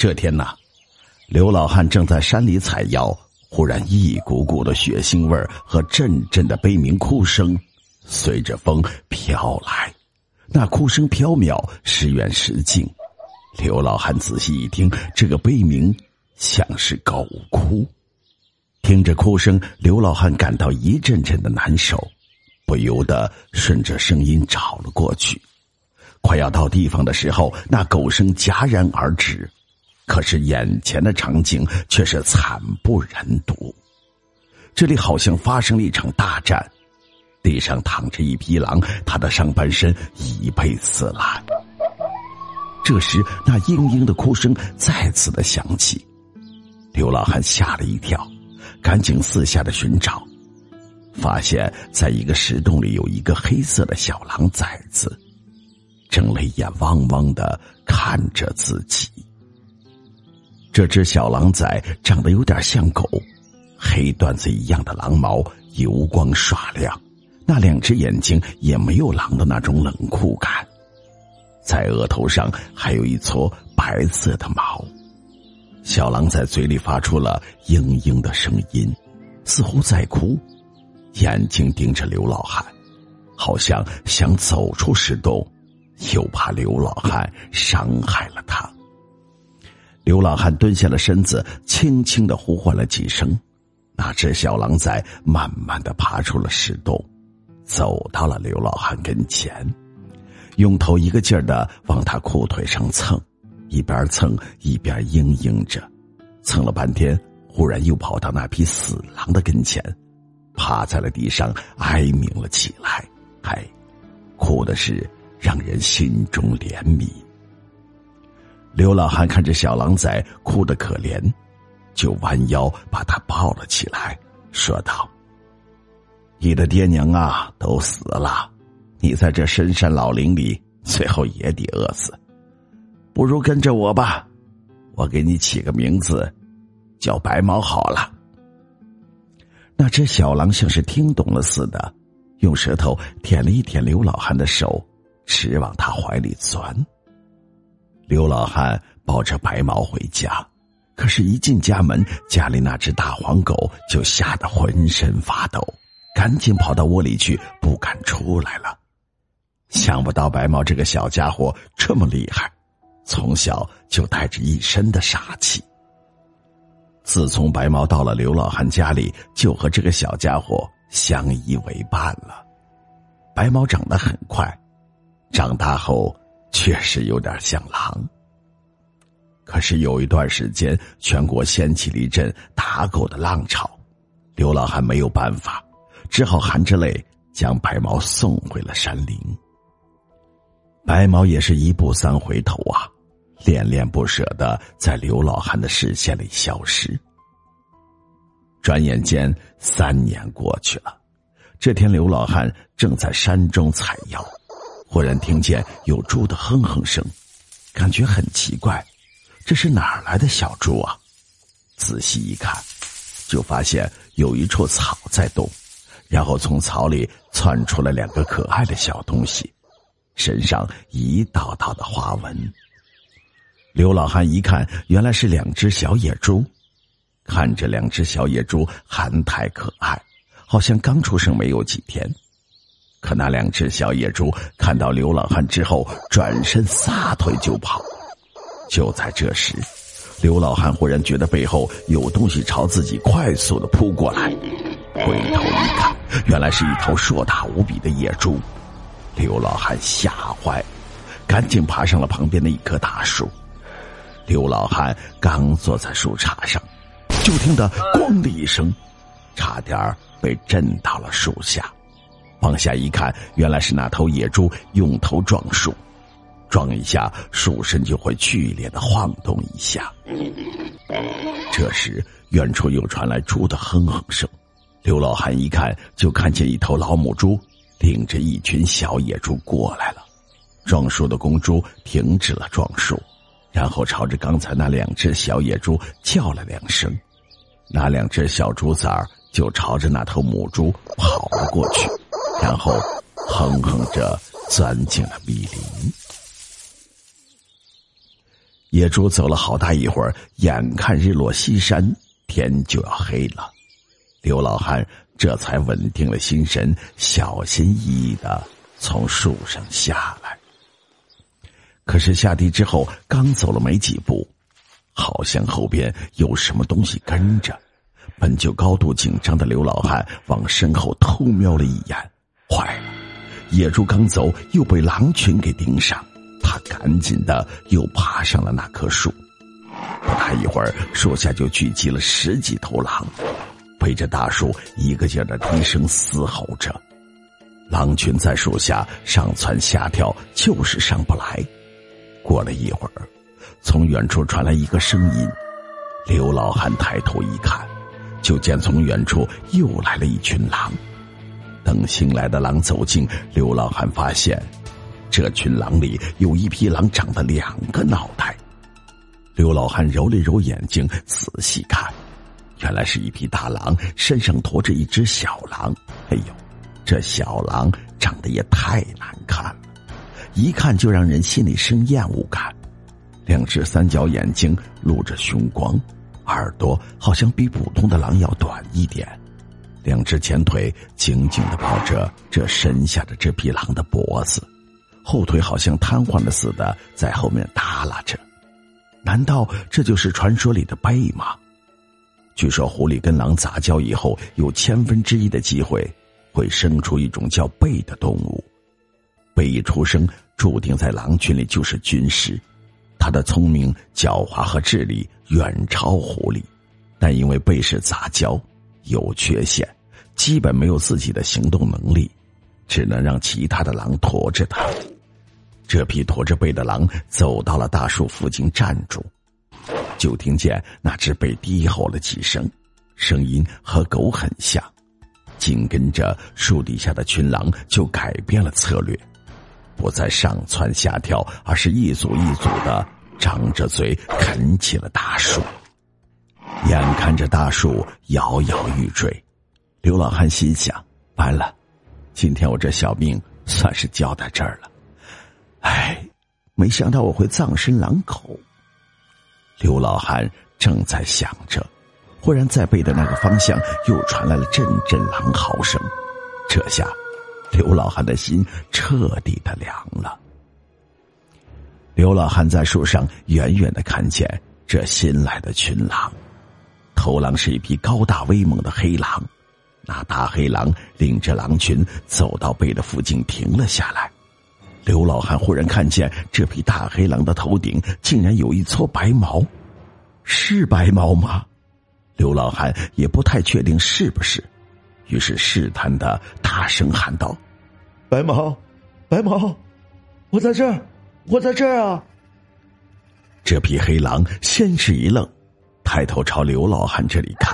这天呐，刘老汉正在山里采药，忽然一股股的血腥味和阵阵的悲鸣哭声随着风飘来，那哭声飘渺，时远时近。刘老汉仔细一听，这个悲鸣像是狗哭。听着哭声，刘老汉感到一阵阵的难受，不由得顺着声音找了过去。快要到地方的时候，那狗声戛然而止。可是眼前的场景却是惨不忍睹，这里好像发生了一场大战，地上躺着一匹狼，它的上半身已被撕烂。这时，那嘤嘤的哭声再次的响起，刘老汉吓了一跳，赶紧四下的寻找，发现在一个石洞里有一个黑色的小狼崽子，正泪眼汪汪的看着自己。这只小狼崽长得有点像狗，黑缎子一样的狼毛，油光刷亮，那两只眼睛也没有狼的那种冷酷感，在额头上还有一撮白色的毛。小狼在嘴里发出了嘤嘤的声音，似乎在哭，眼睛盯着刘老汉，好像想走出石洞，又怕刘老汉伤害了他。刘老汉蹲下了身子，轻轻的呼唤了几声，那只小狼崽慢慢的爬出了石洞，走到了刘老汉跟前，用头一个劲儿的往他裤腿上蹭，一边蹭一边嘤嘤着，蹭了半天，忽然又跑到那匹死狼的跟前，趴在了地上哀鸣了起来，嗨，哭的是让人心中怜悯。刘老汉看着小狼崽哭得可怜，就弯腰把他抱了起来，说道：“你的爹娘啊都死了，你在这深山老林里，最后也得饿死，不如跟着我吧，我给你起个名字，叫白毛好了。”那只小狼像是听懂了似的，用舌头舔了一舔刘老汉的手，直往他怀里钻。刘老汉抱着白毛回家，可是，一进家门，家里那只大黄狗就吓得浑身发抖，赶紧跑到窝里去，不敢出来了。想不到白毛这个小家伙这么厉害，从小就带着一身的杀气。自从白毛到了刘老汉家里，就和这个小家伙相依为伴了。白毛长得很快，长大后。确实有点像狼。可是有一段时间，全国掀起了一阵打狗的浪潮，刘老汉没有办法，只好含着泪将白毛送回了山林。白毛也是一步三回头啊，恋恋不舍的在刘老汉的视线里消失。转眼间三年过去了，这天刘老汉正在山中采药。忽然听见有猪的哼哼声，感觉很奇怪，这是哪儿来的小猪啊？仔细一看，就发现有一处草在动，然后从草里窜出了两个可爱的小东西，身上一道道的花纹。刘老汉一看，原来是两只小野猪，看着两只小野猪憨态可爱，好像刚出生没有几天。可那两只小野猪看到刘老汉之后，转身撒腿就跑。就在这时，刘老汉忽然觉得背后有东西朝自己快速的扑过来，回头一看，原来是一头硕大无比的野猪。刘老汉吓坏，赶紧爬上了旁边的一棵大树。刘老汉刚坐在树杈上，就听得“咣”的一声，差点被震到了树下。往下一看，原来是那头野猪用头撞树，撞一下，树身就会剧烈的晃动一下。这时，远处又传来猪的哼哼声。刘老汉一看，就看见一头老母猪领着一群小野猪过来了。撞树的公猪停止了撞树，然后朝着刚才那两只小野猪叫了两声，那两只小猪崽儿就朝着那头母猪跑了过去，然后哼哼着钻进了密林。野猪走了好大一会儿，眼看日落西山，天就要黑了。刘老汉这才稳定了心神，小心翼翼的从树上下来。可是下地之后，刚走了没几步，好像后边有什么东西跟着。本就高度紧张的刘老汉往身后偷瞄了一眼，坏了！野猪刚走，又被狼群给盯上。他赶紧的又爬上了那棵树。不大一会儿，树下就聚集了十几头狼。围着大树，一个劲儿的低声嘶吼着，狼群在树下上蹿下跳，就是上不来。过了一会儿，从远处传来一个声音。刘老汉抬头一看，就见从远处又来了一群狼。等新来的狼走近，刘老汉发现，这群狼里有一匹狼长了两个脑袋。刘老汉揉了揉眼睛，仔细看。原来是一匹大狼，身上驮着一只小狼。哎呦，这小狼长得也太难看了，一看就让人心里生厌恶感。两只三角眼睛露着凶光，耳朵好像比普通的狼要短一点。两只前腿紧紧的抱着这身下的这匹狼的脖子，后腿好像瘫痪了似的在后面耷拉着。难道这就是传说里的背吗？据说狐狸跟狼杂交以后，有千分之一的机会会生出一种叫贝的动物。贝一出生，注定在狼群里就是军师。他的聪明、狡猾和智力远超狐狸，但因为贝是杂交，有缺陷，基本没有自己的行动能力，只能让其他的狼驮着他。这匹驮着背的狼走到了大树附近，站住。就听见那只被低吼了几声，声音和狗很像。紧跟着，树底下的群狼就改变了策略，不再上蹿下跳，而是一组一组的张着嘴啃起了大树。眼看着大树摇摇欲坠，刘老汉心想：完了，今天我这小命算是交在这儿了。唉，没想到我会葬身狼口。刘老汉正在想着，忽然在背的那个方向又传来了阵阵狼嚎声。这下，刘老汉的心彻底的凉了。刘老汉在树上远远的看见这新来的群狼，头狼是一匹高大威猛的黑狼。那大黑狼领着狼群走到背的附近停了下来。刘老汉忽然看见这匹大黑狼的头顶竟然有一撮白毛，是白毛吗？刘老汉也不太确定是不是，于是试探的大声喊道：“白毛，白毛，我在这儿，我在这儿啊！”这匹黑狼先是一愣，抬头朝刘老汉这里看，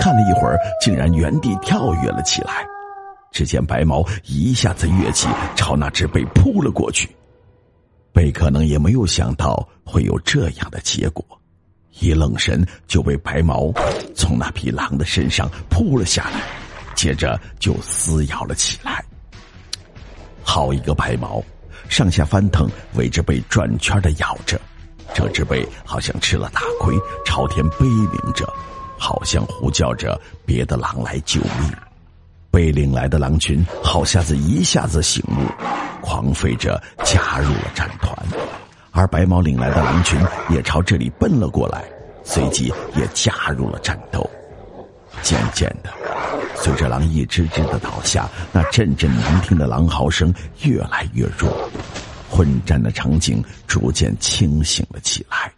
看了一会儿，竟然原地跳跃了起来。只见白毛一下子跃起，朝那只贝扑了过去。贝可能也没有想到会有这样的结果，一愣神就被白毛从那匹狼的身上扑了下来，接着就撕咬了起来。好一个白毛，上下翻腾，围着贝转圈的咬着。这只贝好像吃了大亏，朝天悲鸣着，好像呼叫着别的狼来救命。被领来的狼群好下子一下子醒悟，狂吠着加入了战团，而白毛领来的狼群也朝这里奔了过来，随即也加入了战斗。渐渐的，随着狼一只只的倒下，那阵阵难听的狼嚎声越来越弱，混战的场景逐渐清醒了起来。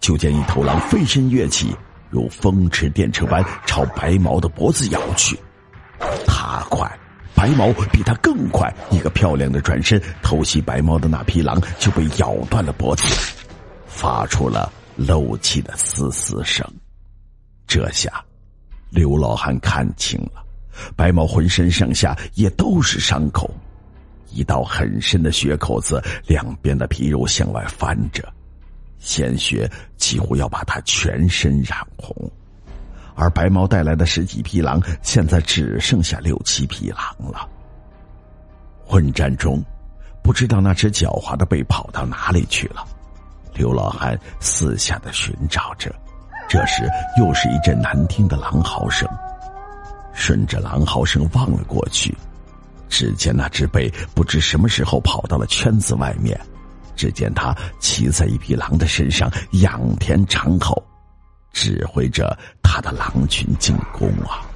就见一头狼飞身跃起，如风驰电掣般朝白毛的脖子咬去。他快，白毛比他更快，一个漂亮的转身，偷袭白毛的那匹狼就被咬断了脖子，发出了漏气的嘶嘶声。这下，刘老汉看清了，白毛浑身上下也都是伤口，一道很深的血口子，两边的皮肉向外翻着，鲜血几乎要把他全身染红。而白毛带来的十几匹狼，现在只剩下六七匹狼了。混战中，不知道那只狡猾的贝跑到哪里去了。刘老汉四下的寻找着，这时又是一阵难听的狼嚎声。顺着狼嚎声望了过去，只见那只狈不知什么时候跑到了圈子外面。只见他骑在一匹狼的身上，仰天长吼。指挥着他的狼群进攻啊！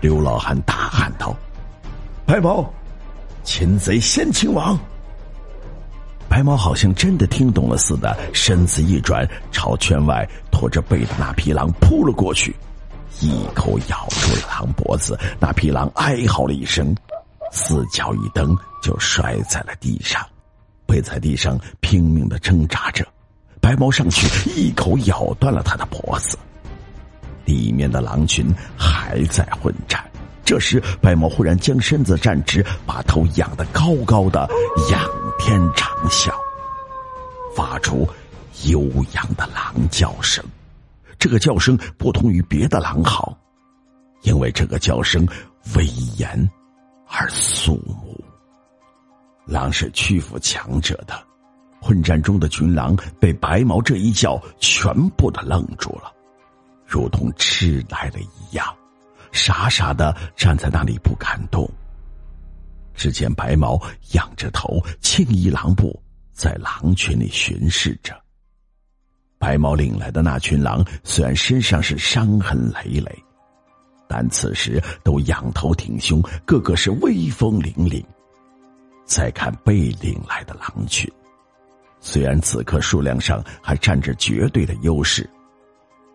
刘老汉大喊道：“白毛，擒贼先擒王！”白毛好像真的听懂了似的，身子一转，朝圈外拖着背的那匹狼扑了过去，一口咬住了狼脖子。那匹狼哀嚎了一声，四脚一蹬，就摔在了地上，跪在地上拼命的挣扎着。白毛上去一口咬断了他的脖子，里面的狼群还在混战。这时，白毛忽然将身子站直，把头仰得高高的，仰天长啸，发出悠扬的狼叫声。这个叫声不同于别的狼嚎，因为这个叫声威严而肃穆。狼是屈服强者的。混战中的群狼被白毛这一叫，全部的愣住了，如同痴呆了一样，傻傻的站在那里不敢动。只见白毛仰着头，轻移狼步，在狼群里巡视着。白毛领来的那群狼虽然身上是伤痕累累，但此时都仰头挺胸，个个是威风凛凛。再看被领来的狼群。虽然此刻数量上还占着绝对的优势，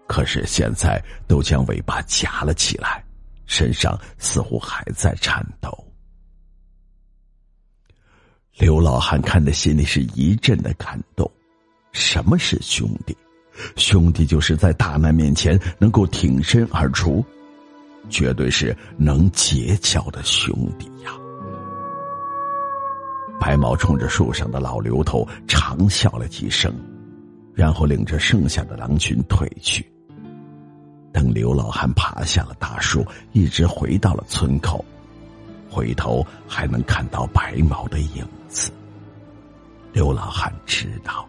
可是现在都将尾巴夹了起来，身上似乎还在颤抖。刘老汉看的心里是一阵的感动。什么是兄弟？兄弟就是在大难面前能够挺身而出，绝对是能结交的兄弟呀。白毛冲着树上的老刘头长笑了几声，然后领着剩下的狼群退去。等刘老汉爬下了大树，一直回到了村口，回头还能看到白毛的影子。刘老汉知道，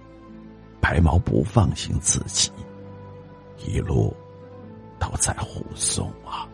白毛不放心自己，一路都在护送啊。